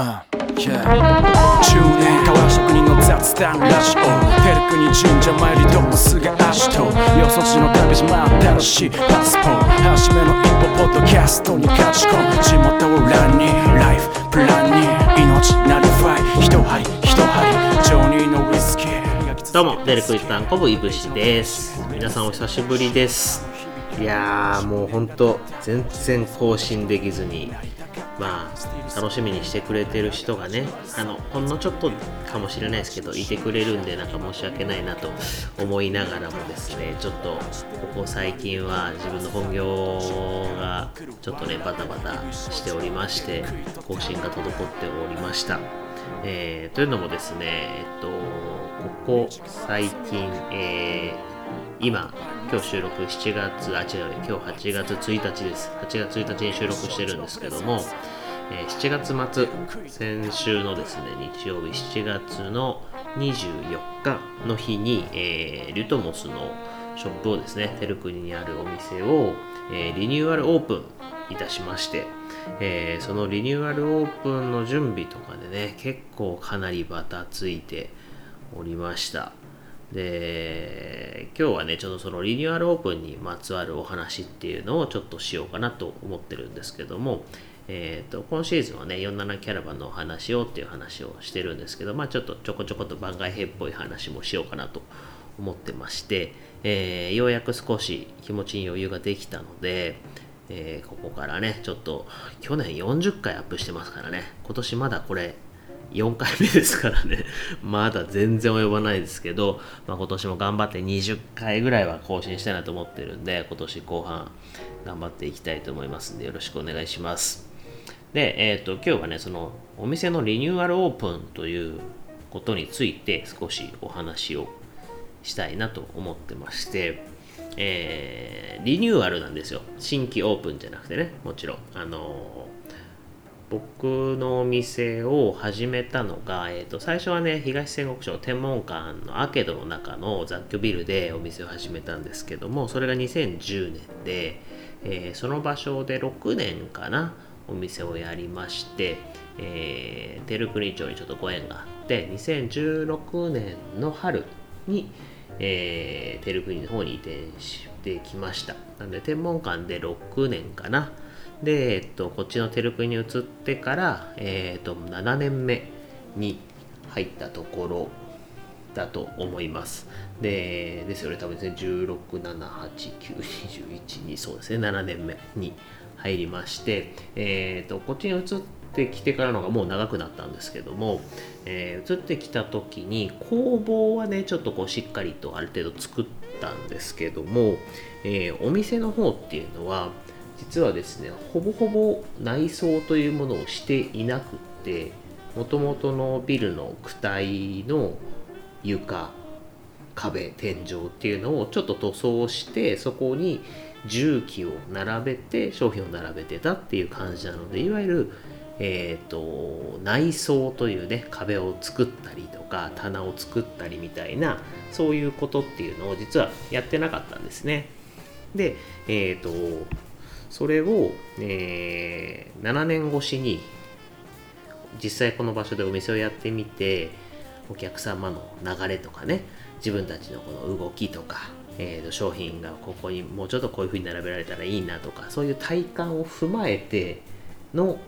Uh, yeah. 10年変わら職人の雑談ラジオテルクに神社参りどうすが足とよそ地の旅島新しいパスポート初めの一歩ポッドキャストに勝ち込む。地元を欄にライフプランに命なりファイ。一針一針ジョニーのウイスキー。どうも、デルクイタンコブイブシです。皆さんお久しぶりです。いやー、もうほんと、全然更新できずに、まあ、楽しみにしてくれてる人がね、あの、ほんのちょっとかもしれないですけど、いてくれるんで、なんか申し訳ないなと思いながらもですね、ちょっと、ここ最近は自分の本業が、ちょっとね、バタバタしておりまして、更新が滞っておりました。えーというのもですね、えっと、ここ最近、えー今、今日収録7月、あ、違う、今日8月1日です。8月1日に収録してるんですけども、えー7月末、先週のですね、日曜日7月の24日の日に、えーリュトモスのショップをですね、テルクニにあるお店を、えーリニューアルオープンいたしまして、えーそのリニューアルオープンの準備とかでね、結構かなりバタついておりました。で、今日はね、ちょっとそのリニューアルオープンにまつわるお話っていうのをちょっとしようかなと思ってるんですけども、えー、と今シーズンはね47キャラバンのお話をっていう話をしてるんですけど、まあ、ちょっとちょこちょこと番外編っぽい話もしようかなと思ってまして、えーようやく少し気持ちに余裕ができたので、えーここからねちょっと去年40回アップしてますからね今年まだこれ4回目ですからね まだ全然及ばないですけど、まあ、今年も頑張って20回ぐらいは更新したいなと思ってるんで今年後半頑張っていきたいと思いますんでよろしくお願いしますで、えっ、と、今日はね、そのお店のリニューアルオープンということについて少しお話をしたいなと思ってまして、えーリニューアルなんですよ。新規オープンじゃなくてね、もちろん。あの僕のお店を始めたのが、えー、と最初はね東戦国町天文館のアーケードの中の雑居ビルでお店を始めたんですけどもそれが2010年で、えーその場所で6年かなお店をやりまして、えー、テルクニ町にちょっとご縁があって2016年の春に、えーテルクニの方に移転してきました。なので天文館で6年かなで、えっと、こっちのテルクに移ってから、えっと、7年目に入ったところだと思います。で、ですよね、多分ですね、16、7、8、9、21、2、そうですね、7年目に入りまして、えっと、こっちに移ってきてからのがもう長くなったんですけども、えー移ってきた時に工房はねちょっとこうしっかりとある程度作ったんですけども、えーお店の方っていうのは実はですねほぼほぼ内装というものをしていなくってもともとのビルの躯体の床壁天井っていうのをちょっと塗装してそこに重機を並べて商品を並べてたっていう感じなのでいわゆるえー、と内装というね壁を作ったりとか棚を作ったりみたいなそういうことっていうのを実はやってなかったんですね。でえっ、とそれを、えー7年越しに実際この場所でお店をやってみてお客様の流れとかね自分たちのこの動きとか、えーと商品がここにもうちょっとこういう風に並べられたらいいなとかそういう体感を踏まえての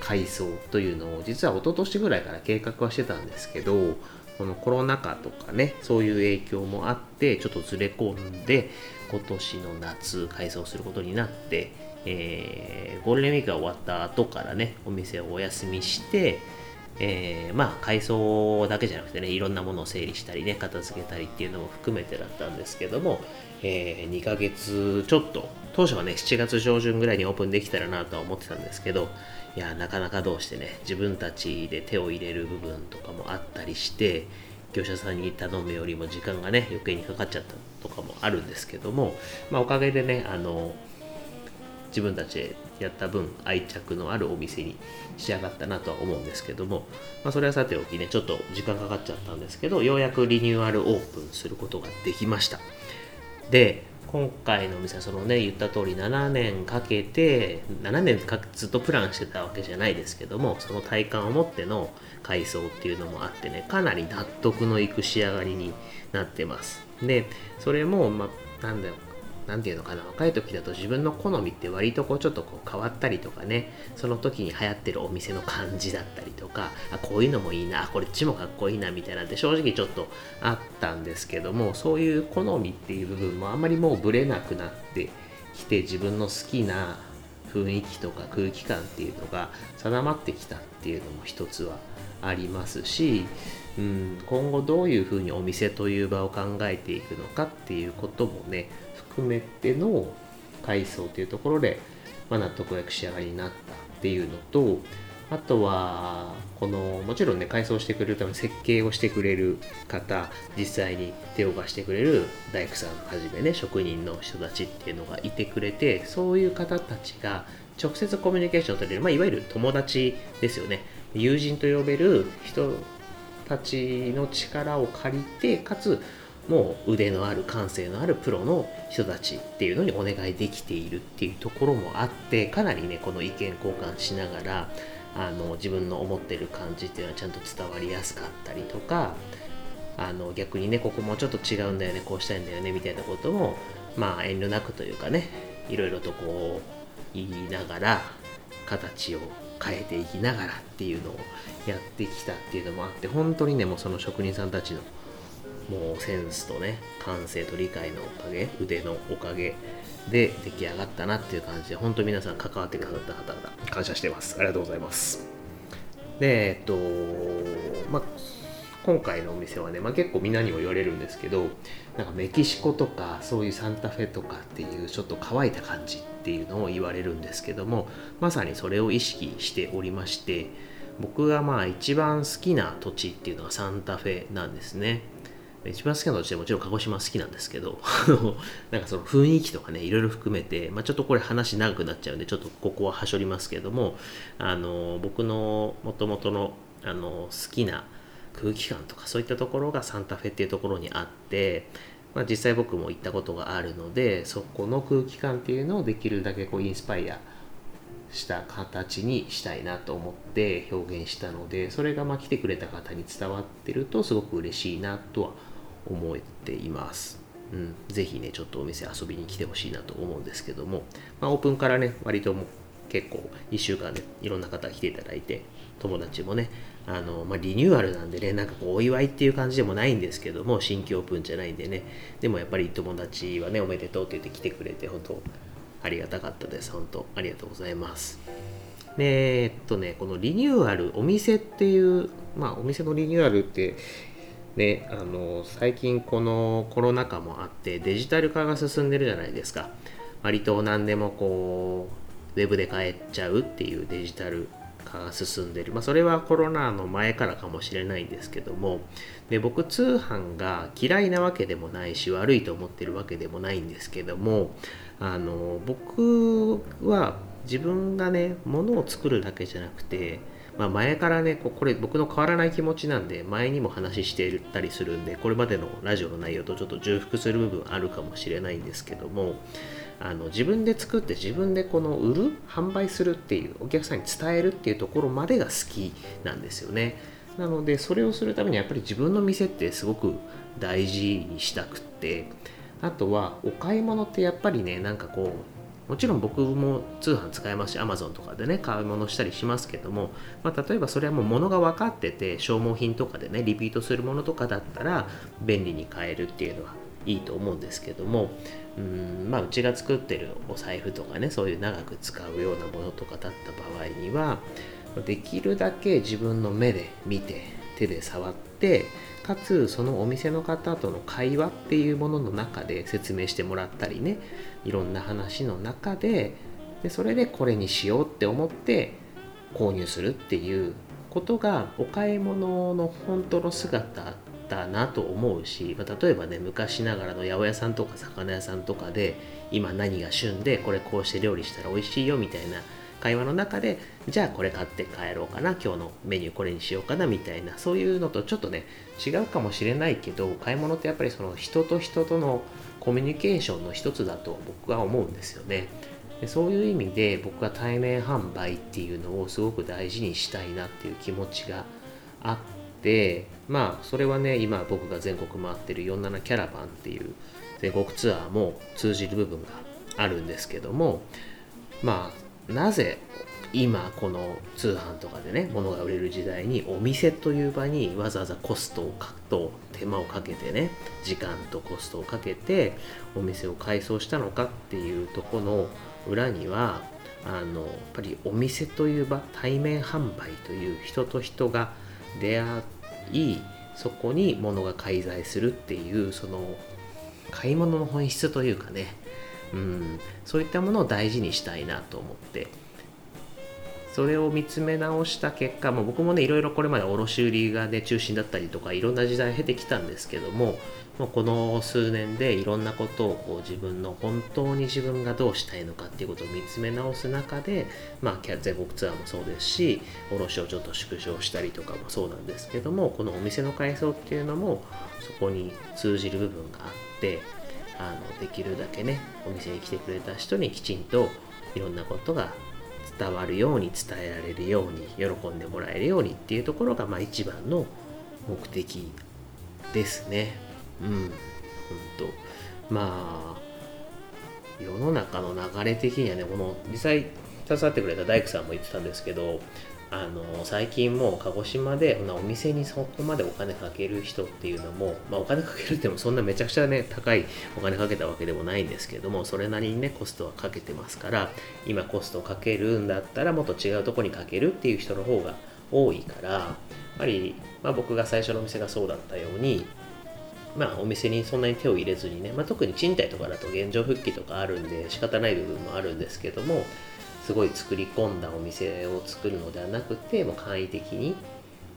改装というのを実は一昨年ぐらいから計画はしてたんですけどこのコロナ禍とかねそういう影響もあってちょっとずれ込んで今年の夏改装することになって、えーゴールデンウィークが終わった後からねお店をお休みしてえーまあ改装だけじゃなくてねいろんなものを整理したりね片付けたりっていうのも含めてだったんですけども、え2ヶ月ちょっと当初はね7月上旬ぐらいにオープンできたらなとは思ってたんですけどいやなかなかどうしてね自分たちで手を入れる部分とかもあったりして業者さんに頼むよりも時間がね余計にかかっちゃったとかもあるんですけども、まあ、おかげでねあの自分たちでやった分愛着のあるお店に仕上がったなとは思うんですけども、まあ、それはさておきねちょっと時間かかっちゃったんですけどようやくリニューアルオープンすることができました。で今回のお店はそのね言った通り7年かけて7年かずっとプランしてたわけじゃないですけどもその体感を持っての改装っていうのもあってねかなり納得のいく仕上がりになってます。でそれもまあなんだよ何て言うのかな若い時だと自分の好みって割とこうちょっとこう変わったりとかねその時に流行ってるお店の感じだったりとかあこういうのもいいなこれっちもかっこいいなみたいなんて正直ちょっとあったんですけどもそういう好みっていう部分もあんまりもうぶれなくなってきて自分の好きな雰囲気とか空気感っていうのが定まってきたっていうのも一つはありますし、うん、今後どういうふうにお店という場を考えていくのかっていうこともね含めての階層というところで、まあ、納得がく仕上がりになったっていうのとあとはこのもちろんね改装してくれるために設計をしてくれる方実際に手を貸してくれる大工さんはじめね職人の人たちっていうのがいてくれてそういう方たちが直接コミュニケーションを取れる、まあ、いわゆる友達ですよね。友人と呼べる人たちの力を借りてかつもう腕のある感性のあるプロの人たちっていうのにお願いできているっていうところもあってかなりねこの意見交換しながらあの自分の思ってる感じっていうのはちゃんと伝わりやすかったりとかあの逆にねここもちょっと違うんだよねこうしたいんだよねみたいなこともまあ遠慮なくというかねいろいろとこう言いながら形を変えていきながらっていうのをやってきたっていうのもあって本当にねもうその職人さんたちのもうセンスとね感性と理解のおかげ腕のおかげで出来上がったなっていう感じで本当皆さん関わってくださった方々感謝してます。ありがとうございます。でえっとまあ今回のお店はね、まあ、結構みんなにも言われるんですけどなんかメキシコとかそういうサンタフェとかっていうちょっと乾いた感じっていうのを言われるんですけどもまさにそれを意識しておりまして僕がまあ一番好きな土地っていうのがサンタフェなんですね。一番好きな土地でもちろん鹿児島好きなんですけど なんかその雰囲気とかねいろいろ含めて、まあ、ちょっとこれ話長くなっちゃうんでちょっとここははしょりますけどもあの僕のもともとのあの好きな空気感とかそういったところがサンタフェっていうところにあって、まあ、実際僕も行ったことがあるのでそこの空気感っていうのをできるだけこうインスパイアした形にしたいなと思って表現したのでそれがまあ来てくれた方に伝わってるとすごく嬉しいなとは思います思っています。うん、ぜひね、ちょっとお店遊びに来てほしいなと思うんですけども、まあ、オープンからね、割とも結構1週間でいろんな方来ていただいて、友達もね、あの、まあ、リニューアルなんでね、なんかこう、お祝いっていう感じでもないんですけども、新規オープンじゃないんでね、でもやっぱり友達はね、おめでとうって言って来てくれて、本当ありがたかったです。本当ありがとうございます。で、えっとね、このリニューアル、お店っていう、まあ、お店のリニューアルってね、あの最近このコロナ禍もあってデジタル化が進んでるじゃないですか。割と何でもこうウェブで買えちゃうっていうデジタル化が進んでる、まあ、それはコロナの前からかもしれないんですけどもで僕通販が嫌いなわけでもないし悪いと思ってるわけでもないんですけどもあの僕は自分がね物を作るだけじゃなくてまあ、前からねこれ僕の変わらない気持ちなんで前にも話してたりするんでこれまでのラジオの内容とちょっと重複する部分あるかもしれないんですけどもあの自分で作って自分でこの売る販売するっていうお客さんに伝えるっていうところまでが好きなんですよね。なのでそれをするためにやっぱり自分の店ってすごく大事にしたくってあとはお買い物ってやっぱりねなんかこうもちろん僕も通販使えますし Amazon とかでね買い物したりしますけども、まあ、例えばそれはもう物が分かってて消耗品とかでねリピートするものとかだったら便利に買えるっていうのはいいと思うんですけどもうんまあうちが作ってるお財布とかねそういう長く使うようなものとかだった場合にはできるだけ自分の目で見て手で触ってかつそのお店の方との会話っていうものの中で説明してもらったりねいろんな話の中ででそれでこれにしようって思って購入するっていうことがお買い物の本当の姿だなと思うし、ま、例えばね昔ながらの八百屋さんとか魚屋さんとかで今何が旬でこれこうして料理したら美味しいよみたいな会話の中でじゃあこれ買って帰ろうかな今日のメニューこれにしようかなみたいなそういうのとちょっとね違うかもしれないけど買い物ってやっぱりその人と人とのコミュニケーションの一つだと僕は思うんですよね。でそういう意味で僕は対面販売っていうのをすごく大事にしたいなっていう気持ちがあってまあそれはね今僕が全国回ってる47キャラバンっていう全国ツアーも通じる部分があるんですけどもまあなぜ今この通販とかでね物が売れる時代にお店という場にわざわざコストをかと手間をかけてね時間とコストをかけてお店を改装したのかっていうとこの裏にはあのやっぱりお店という場対面販売という人と人が出会いそこに物が介在するっていうその買い物の本質というかね、うん、そういったものを大事にしたいなと思って。それを見つめ直した結果も僕もねいろいろこれまで卸売がね中心だったりとかいろんな時代を経てきたんですけどももうこの数年でいろんなことをこう自分の本当に自分がどうしたいのかっていうことを見つめ直す中で、まあ、全国ツアーもそうですし卸をちょっと縮小したりとかもそうなんですけどもこのお店の改装っていうのもそこに通じる部分があってあのできるだけねお店に来てくれた人にきちんといろんなことが伝わるように伝えられるように喜んでもらえるようにっていうところがまあ一番の目的ですね。うん、本当まあ世の中の流れ的にはねこの実際携わってくれた大工さんも言ってたんですけどあの最近もう鹿児島でお店にそこまでお金かける人っていうのも、まあ、お金かけるってもそんなめちゃくちゃね高いお金かけたわけでもないんですけどもそれなりにねコストはかけてますから今コストをかけるんだったらもっと違うとこにかけるっていう人の方が多いからやっぱり、まあ、僕が最初のお店がそうだったようにまあ、お店にそんなに手を入れずにね、まあ、特に賃貸とかだと現状復帰とかあるんで仕方ない部分もあるんですけどもすごい作り込んだお店を作るのではなくてもう簡易的に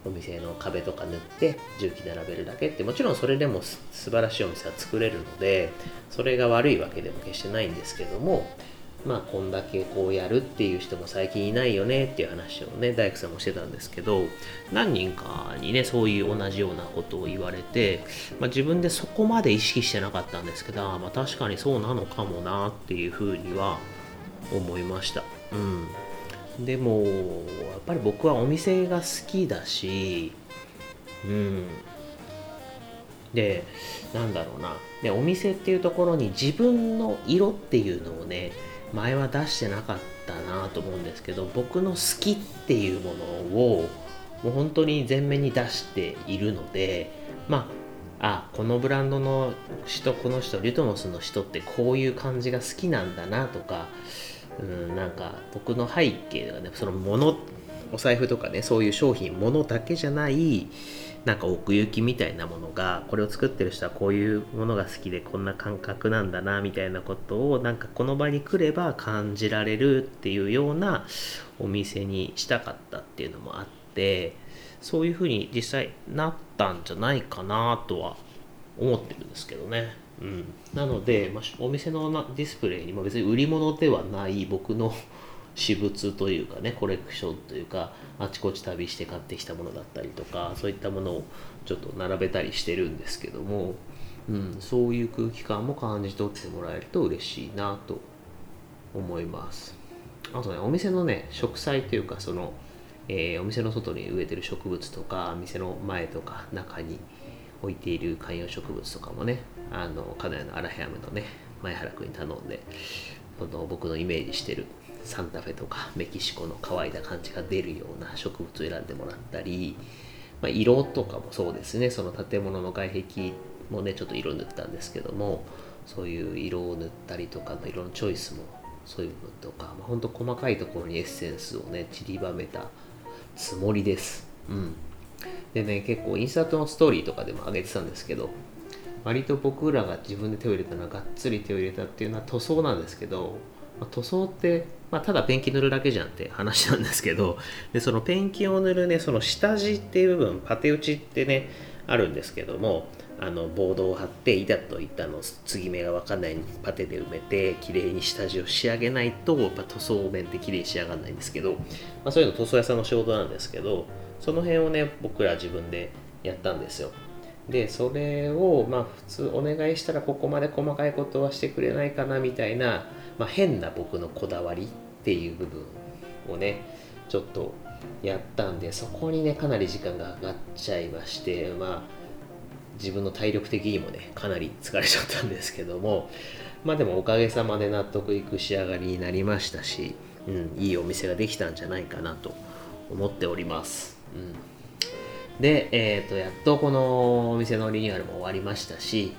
お店の壁とか塗って重機並べるだけってもちろんそれでも素晴らしいお店は作れるのでそれが悪いわけでも決してないんですけどもまあこんだけこうやるっていう人も最近いないよねっていう話をね大工さんもしてたんですけど何人かにねそういう同じようなことを言われて、まあ、自分でそこまで意識してなかったんですけどまあ確かにそうなのかもなっていうふうには思いました。うん、でもやっぱり僕はお店が好きだしうん。でなんだろうな。でお店っていうところに自分の色っていうのをね前は出してなかったなと思うんですけど僕の好きっていうものをもう本当に前面に出しているのでまああこのブランドの人この人リュトモスの人ってこういう感じが好きなんだなとかうんなんか僕の背景がねそのものお財布とかねそういう商品ものだけじゃないなんか奥行きみたいなものがこれを作ってる人はこういうものが好きでこんな感覚なんだなみたいなことをなんかこの場に来れば感じられるっていうようなお店にしたかったっていうのもあってそういうふうに実際なったんじゃないかなとは思ってるんですけどね。うん、なので、まあ、お店のディスプレイにも別に売り物ではない僕の 私物というかねコレクションというかあちこち旅して買ってきたものだったりとかそういったものをちょっと並べたりしてるんですけども、うん、そういう空気感も感じ取ってもらえると嬉しいなと思います。あとねお店のね植栽というかその、えー、お店の外に植えてる植物とか店の前とか中に置いている観葉植物とかもねあの金谷のアラヘアムのね前原君に頼んでこの僕のイメージしてるサンタフェとかメキシコの乾いた感じが出るような植物を選んでもらったり、まあ、色とかもそうですね。その建物の外壁もねちょっと色塗ったんですけどもそういう色を塗ったりとかの色のチョイスもそういう部分とか、まあ、ほんと細かいところにエッセンスをね散りばめたつもりです。うん。でね結構インスタートのストーリーとかでも上げてたんですけど割と僕らが自分で手を入れたのはがっつり手を入れたっていうのは塗装なんですけど、まあ、塗装って、まあ、ただペンキ塗るだけじゃんって話なんですけどでそのペンキを塗るねその下地っていう部分パテ打ちってねあるんですけどもあのボードを貼って板と板の継ぎ目が分かんないようにパテで埋めて綺麗に下地を仕上げないとやっぱ塗装面って綺麗に仕上がらないんですけど、まあ、そういうの塗装屋さんの仕事なんですけどその辺をね僕ら自分でやったんですよでそれをまあ普通お願いしたらここまで細かいことはしてくれないかなみたいな、まあ、変な僕のこだわりっていう部分をねちょっとやったんでそこにねかなり時間がかかっちゃいましてまあ自分の体力的にもねかなり疲れちゃったんですけどもまあでもおかげさまで納得いく仕上がりになりましたし、うん、いいお店ができたんじゃないかなと思っております。うん。で、えっ、ー、と、やっとこのお店のリニューアルも終わりましたし、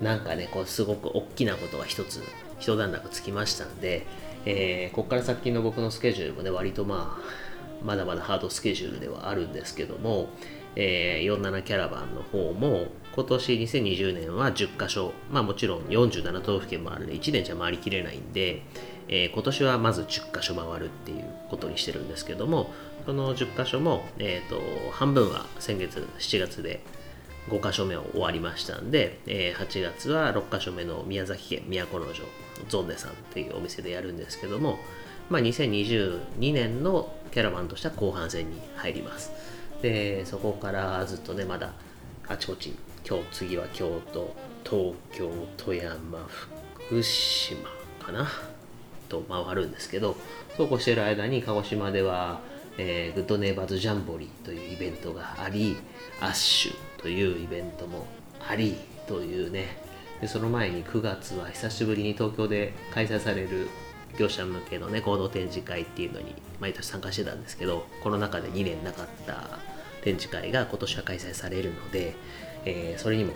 なんかね、こう、すごく大きなことが一つ、一段落つきましたんで、えー、ここから先の僕のスケジュールもね、割とまあ、まだまだハードスケジュールではあるんですけども、えー、47キャラバンの方も、今年2020年は10カ所、まあもちろん47都道府県もあるんで、1年じゃ回りきれないんで、えー、今年はまず10カ所回るっていうことにしてるんですけども、この10カ所も、えーと、半分は先月7月で5カ所目を終わりましたんで、えー、8月は6カ所目の宮崎県都城ゾンデさんっていうお店でやるんですけども、まあ、2022年のキャラバンとしては後半戦に入ります。でそこからずっとねまだあちこち今日次は京都東京富山福島かなと回るんですけどそうこうしてる間に鹿児島ではえー、グッドネイバーズジャンボリーというイベントがあり、アッシュというイベントもありというね、でその前に9月は久しぶりに東京で開催される業者向けのね、合同展示会っていうのに毎年参加してたんですけど、この中で2年なかった展示会が今年は開催されるので、えー、それにも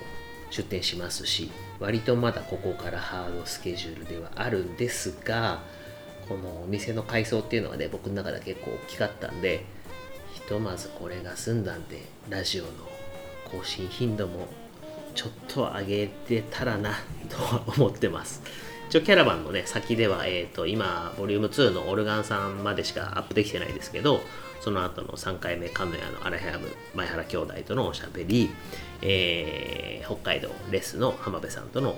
出展しますし、割とまだここからハードスケジュールではあるんですが、このお店の改装っていうのがね僕の中で結構大きかったんでひとまずこれが済んだんでラジオの更新頻度もちょっと上げてたらなとは思ってます。一応キャラバンのね先では、えーと、今ボリューム2のオルガンさんまでしかアップできてないですけどその後の3回目カメラのアラヘアム前原兄弟とのおしゃべり、えー、北海道レスの浜辺さんとの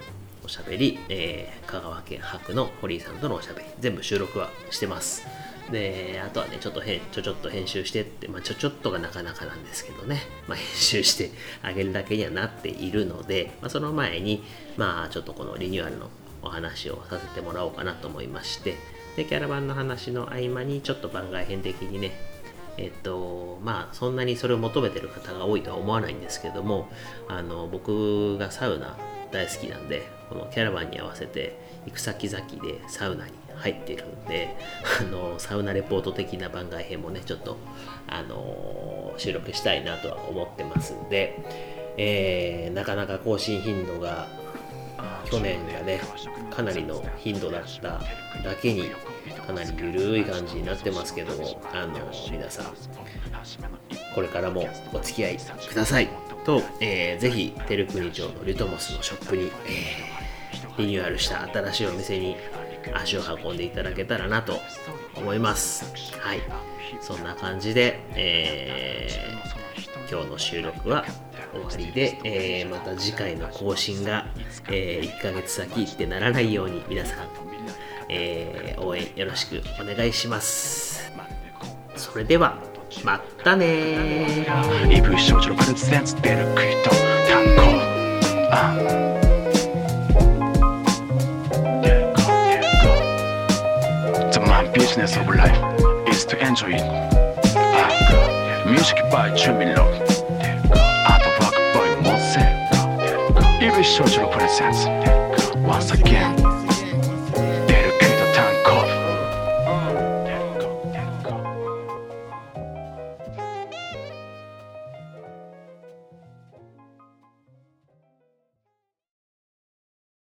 おしゃべり、えー、香川県博の堀井さんとのおしゃべり、全部収録はしてます。で、あとはね、ちょっとへちょちょっと編集してって、まあ、ちょちょっとがなかなかなんですけどね、まあ、編集してあげるだけにはなっているので、まあ、その前に、まあ、ちょっとこのリニューアルのお話をさせてもらおうかなと思いまして、で、キャラバンの話の合間に、ちょっと番外編的にね、えっと、まあ、そんなにそれを求めてる方が多いとは思わないんですけども、あの、僕がサウナ大好きなんで、このキャラバンに合わせて行く先々でサウナに入ってるんで あのサウナレポート的な番外編もねちょっとあの収録したいなとは思ってますんで、えー、なかなか更新頻度が去年がねかなりの頻度だっただけにかなり緩い感じになってますけどもあの皆さんこれからもお付き合いくださいと、えー、ぜひ照国町のリトモスのショップに、えーリニューアルした新しいお店に足を運んでいただけたらなと思います。はい。そんな感じで、えー、今日の収録は終わりで、えー、また次回の更新が、えー、1ヶ月先ってならないように皆さん、えー、応援よろしくお願いします。それでは、またねー。business of life is to enjoy it. music by Jimmy Love. Artwork by Monse. Evil Social Presence Once again.